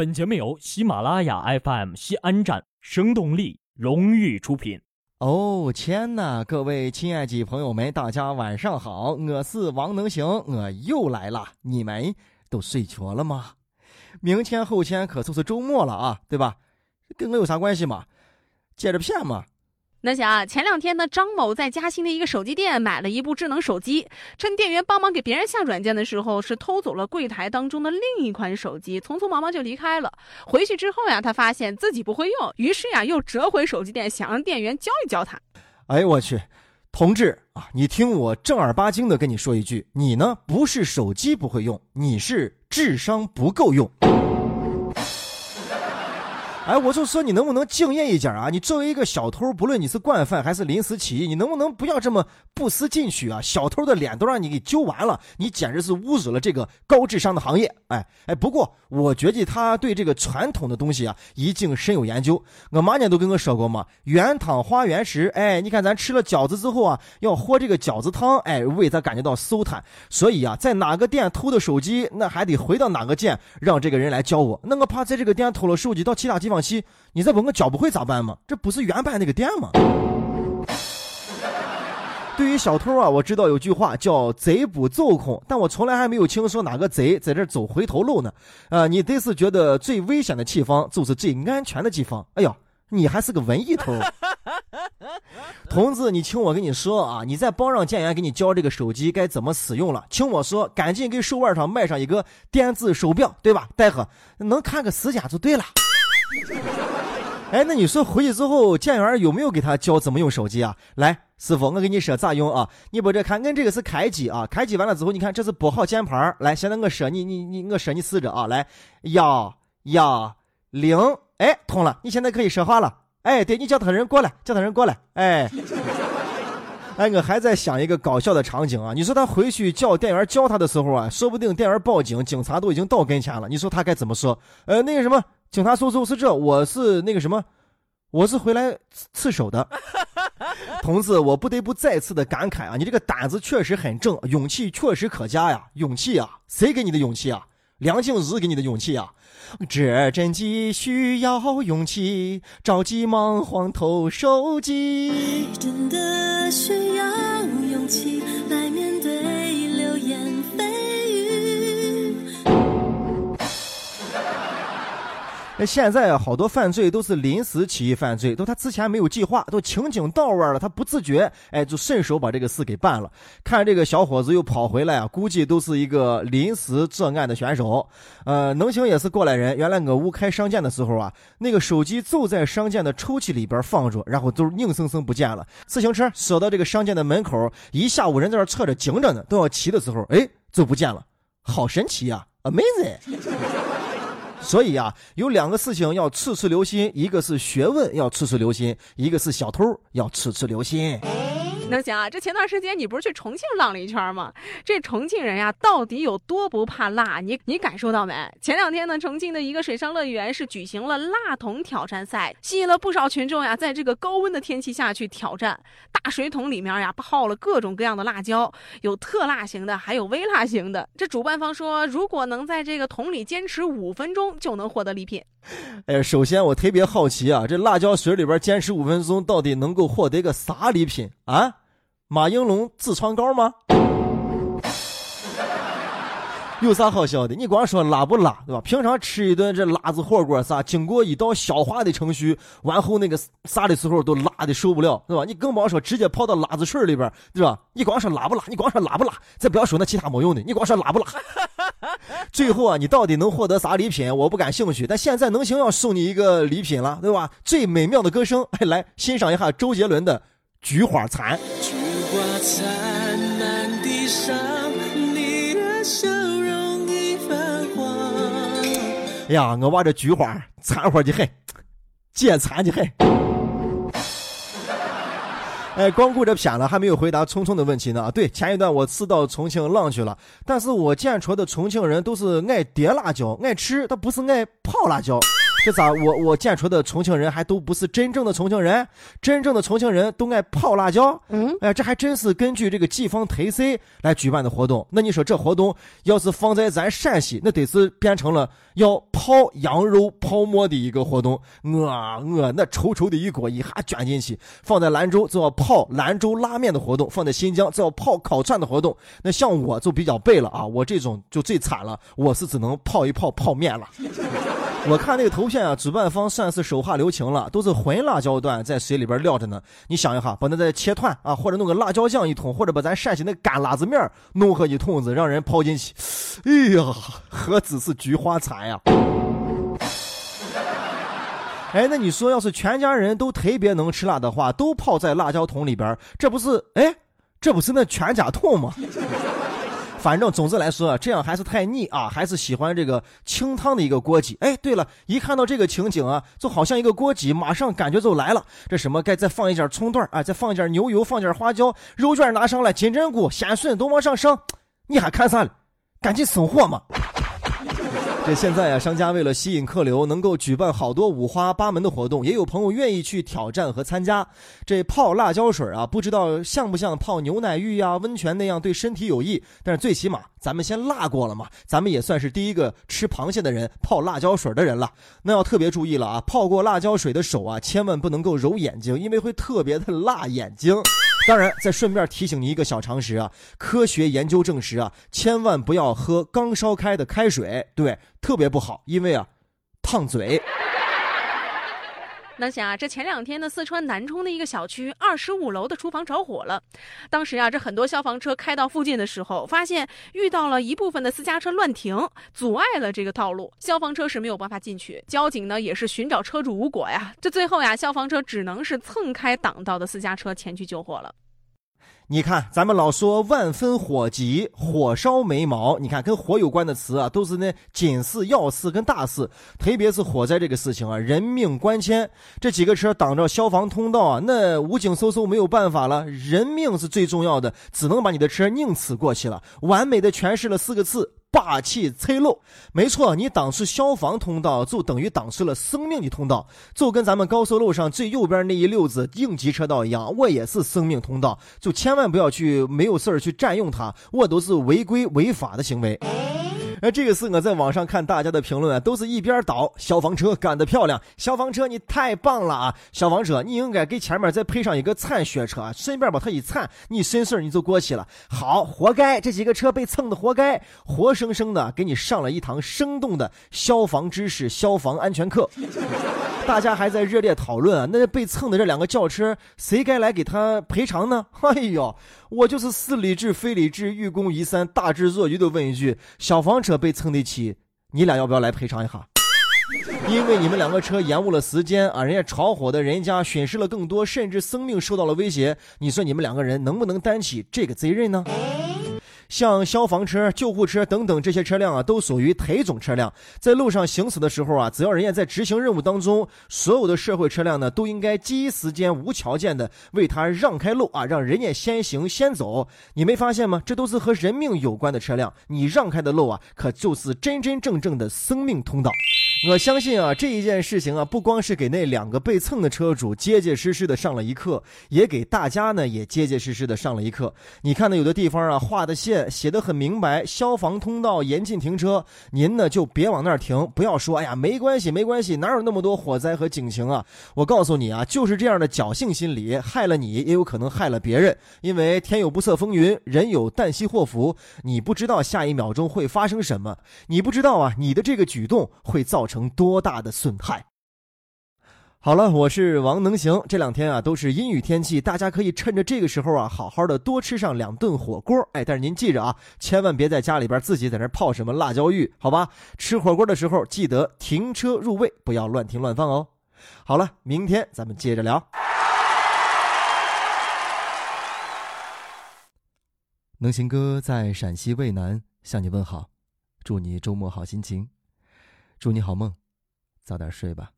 本节目由喜马拉雅 FM 西安站生动力荣誉出品。哦天呐！各位亲爱的朋友们，大家晚上好，我是王能行，我又来了。你们都睡着了吗？明天后天可就是周末了啊，对吧？跟我有啥关系嘛？接着骗嘛。那想啊，前两天呢，张某在嘉兴的一个手机店买了一部智能手机，趁店员帮忙给别人下软件的时候，是偷走了柜台当中的另一款手机，匆匆忙忙就离开了。回去之后呀，他发现自己不会用，于是呀，又折回手机店，想让店员教一教他。哎呦我去，同志啊，你听我正儿八经的跟你说一句，你呢不是手机不会用，你是智商不够用。哎，我就说你能不能敬业一点啊？你作为一个小偷，不论你是惯犯还是临时起意，你能不能不要这么不思进取啊？小偷的脸都让你给揪完了，你简直是侮辱了这个高智商的行业。哎哎，不过我觉得他对这个传统的东西啊，一定深有研究。我妈呢都跟我说过嘛，原汤化原食。哎，你看咱吃了饺子之后啊，要喝这个饺子汤，哎，胃才感觉到舒坦。所以啊，在哪个店偷的手机，那还得回到哪个店，让这个人来教我。那我怕在这个店偷了手机，到其他地方。去，你再问我教不会咋办嘛？这不是原版那个店吗？对于小偷啊，我知道有句话叫“贼不走空”，但我从来还没有听说哪个贼在这走回头路呢。啊，你得是觉得最危险的地方就是最安全的地方。哎呦，你还是个文艺头。同志，你听我跟你说啊，你再帮让店员给你教这个手机该怎么使用了，听我说，赶紧给手腕上卖上一个电子手表，对吧？待会能看个时间就对了。哎，那你说回去之后，店员有没有给他教怎么用手机啊？来，师傅，我给你说咋用啊？你把这看，俺这个是开机啊，开机完了之后，你看这是拨号键盘。来，现在我说你，你你，我说你试着啊，来，幺幺零，哎，通了，你现在可以说话了。哎，对，你叫他人过来，叫他人过来。哎，哎，我还在想一个搞笑的场景啊，你说他回去叫店员教他的时候啊，说不定店员报警，警察都已经到跟前了，你说他该怎么说？呃，那个什么。警察叔叔是这，我是那个什么，我是回来刺手的，同志，我不得不再次的感慨啊，你这个胆子确实很正，勇气确实可嘉呀，勇气啊，谁给你的勇气啊？梁静茹给你的勇气啊？这真机需要勇气，着急忙慌偷手机，真的需要勇气来那现在啊，好多犯罪都是临时起意犯罪，都他之前没有计划，都情景到位了，他不自觉，哎，就顺手把这个事给办了。看这个小伙子又跑回来啊，估计都是一个临时作案的选手。呃，能行也是过来人。原来我屋开商店的时候啊，那个手机就在商店的抽屉里边放着，然后都硬生生不见了。自行车锁到这个商店的门口，一下午人在那侧着警着呢，都要骑的时候，哎，就不见了，好神奇呀，amazing。所以啊，有两个事情要次次留心，一个是学问要次次留心，一个是小偷要次次留心。能行啊！这前段时间你不是去重庆浪了一圈吗？这重庆人呀，到底有多不怕辣？你你感受到没？前两天呢，重庆的一个水上乐园是举行了辣桶挑战赛，吸引了不少群众呀，在这个高温的天气下去挑战。大水桶里面呀，泡了各种各样的辣椒，有特辣型的，还有微辣型的。这主办方说，如果能在这个桶里坚持五分钟，就能获得礼品。哎，首先我特别好奇啊，这辣椒水里边坚持五分钟，到底能够获得个啥礼品啊？马应龙痔疮膏吗？有啥好笑的？你光说辣不辣，对吧？平常吃一顿这辣子火锅啥，经过一道消化的程序，完后那个啥的时候都辣的受不了，对吧？你更别说直接泡到辣子水里边，对吧？你光说辣不辣？你光说辣不辣？再不要说那其他没用的，你光说辣不辣？最后啊，你到底能获得啥礼品？我不感兴趣。但现在能行要送你一个礼品了，对吧？最美妙的歌声，来欣赏一下周杰伦的《菊花残》。灿烂地上，你的笑容已泛黄。哎呀，我娃这菊花残花的很，解馋的很。哎，光顾着偏了，还没有回答聪聪的问题呢。对，前一段我是到重庆浪去了，但是我见着的重庆人都是爱叠辣椒，爱吃，他不是爱泡辣椒。这咋我我见出的重庆人还都不是真正的重庆人？真正的重庆人都爱泡辣椒。嗯，哎，这还真是根据这个地方特色来举办的活动。那你说这活动要是放在咱陕西，那得是变成了要泡羊肉泡馍的一个活动。我我那稠稠的一锅一下卷进去，放在兰州就要泡兰州拉面的活动，放在新疆就要泡烤串的活动。那像我就比较背了啊，我这种就最惨了，我是只能泡一泡泡面了。我看那个图片啊，主办方算是手下留情了，都是混辣椒段在水里边撂着呢。你想一下，把那再切断啊，或者弄个辣椒酱一桶，或者把咱陕西那干辣子面弄上一桶子，让人泡进去。哎呀，何止是菊花残呀！哎，那你说要是全家人都特别能吃辣的话，都泡在辣椒桶里边，这不是哎，这不是那全家桶吗？反正总之来说啊，这样还是太腻啊，还是喜欢这个清汤的一个锅鸡。哎，对了，一看到这个情景啊，就好像一个锅鸡，马上感觉就来了。这什么该再放一点葱段啊，再放一点牛油，放点花椒，肉卷拿上来，金针菇、鲜笋都往上上，你还看啥了？赶紧生火嘛！这现在啊，商家为了吸引客流，能够举办好多五花八门的活动，也有朋友愿意去挑战和参加。这泡辣椒水啊，不知道像不像泡牛奶浴呀、温泉那样对身体有益，但是最起码咱们先辣过了嘛，咱们也算是第一个吃螃蟹的人泡辣椒水的人了。那要特别注意了啊，泡过辣椒水的手啊，千万不能够揉眼睛，因为会特别的辣眼睛。当然，再顺便提醒你一个小常识啊，科学研究证实啊，千万不要喝刚烧开的开水，对，特别不好，因为啊，烫嘴。那想啊，这前两天呢，四川南充的一个小区二十五楼的厨房着火了。当时啊，这很多消防车开到附近的时候，发现遇到了一部分的私家车乱停，阻碍了这个道路，消防车是没有办法进去。交警呢也是寻找车主无果呀，这最后呀，消防车只能是蹭开挡道的私家车前去救火了。你看，咱们老说万分火急，火烧眉毛。你看，跟火有关的词啊，都是那紧事、要事跟大事。特别是火灾这个事情啊，人命关天。这几个车挡着消防通道啊，那武警搜搜没有办法了，人命是最重要的，只能把你的车宁死过去了。完美的诠释了四个字。霸气侧漏，没错，你挡是消防通道，就等于挡是了生命的通道，就跟咱们高速路上最右边那一溜子应急车道一样，我也是生命通道，就千万不要去没有事儿去占用它，我都是违规违法的行为。哎，这个是我在网上看大家的评论啊，都是一边倒。消防车干得漂亮，消防车你太棒了啊！消防车你应该给前面再配上一个铲雪车，顺便把它一铲，你顺事你就过去了。好，活该这几个车被蹭的活该，活生生的给你上了一堂生动的消防知识、消防安全课。大家还在热烈讨论啊，那被蹭的这两个轿车，谁该来给他赔偿呢？哎呦，我就是是理智非理智，愚公移山，大智若愚的问一句：消防车被蹭得起，你俩要不要来赔偿一下？因为你们两个车延误了时间啊，人家炒火的人家损失了更多，甚至生命受到了威胁。你说你们两个人能不能担起这个责任呢？像消防车、救护车等等这些车辆啊，都属于特种车辆，在路上行驶的时候啊，只要人家在执行任务当中，所有的社会车辆呢，都应该第一时间无条件的为他让开路啊，让人家先行先走。你没发现吗？这都是和人命有关的车辆，你让开的路啊，可就是真真正正的生命通道。我相信啊，这一件事情啊，不光是给那两个被蹭的车主结结实实的上了一课，也给大家呢也结结实实的上了一课。你看呢，有的地方啊画的线写的很明白，消防通道严禁停车，您呢就别往那儿停，不要说哎呀没关系没关系，哪有那么多火灾和警情啊？我告诉你啊，就是这样的侥幸心理，害了你也有可能害了别人。因为天有不测风云，人有旦夕祸福，你不知道下一秒钟会发生什么，你不知道啊，你的这个举动会造成。多大的损害？好了，我是王能行。这两天啊都是阴雨天气，大家可以趁着这个时候啊，好好的多吃上两顿火锅。哎，但是您记着啊，千万别在家里边自己在那泡什么辣椒浴，好吧？吃火锅的时候记得停车入位，不要乱停乱放哦。好了，明天咱们接着聊。能行哥在陕西渭南向你问好，祝你周末好心情。祝你好梦，早点睡吧。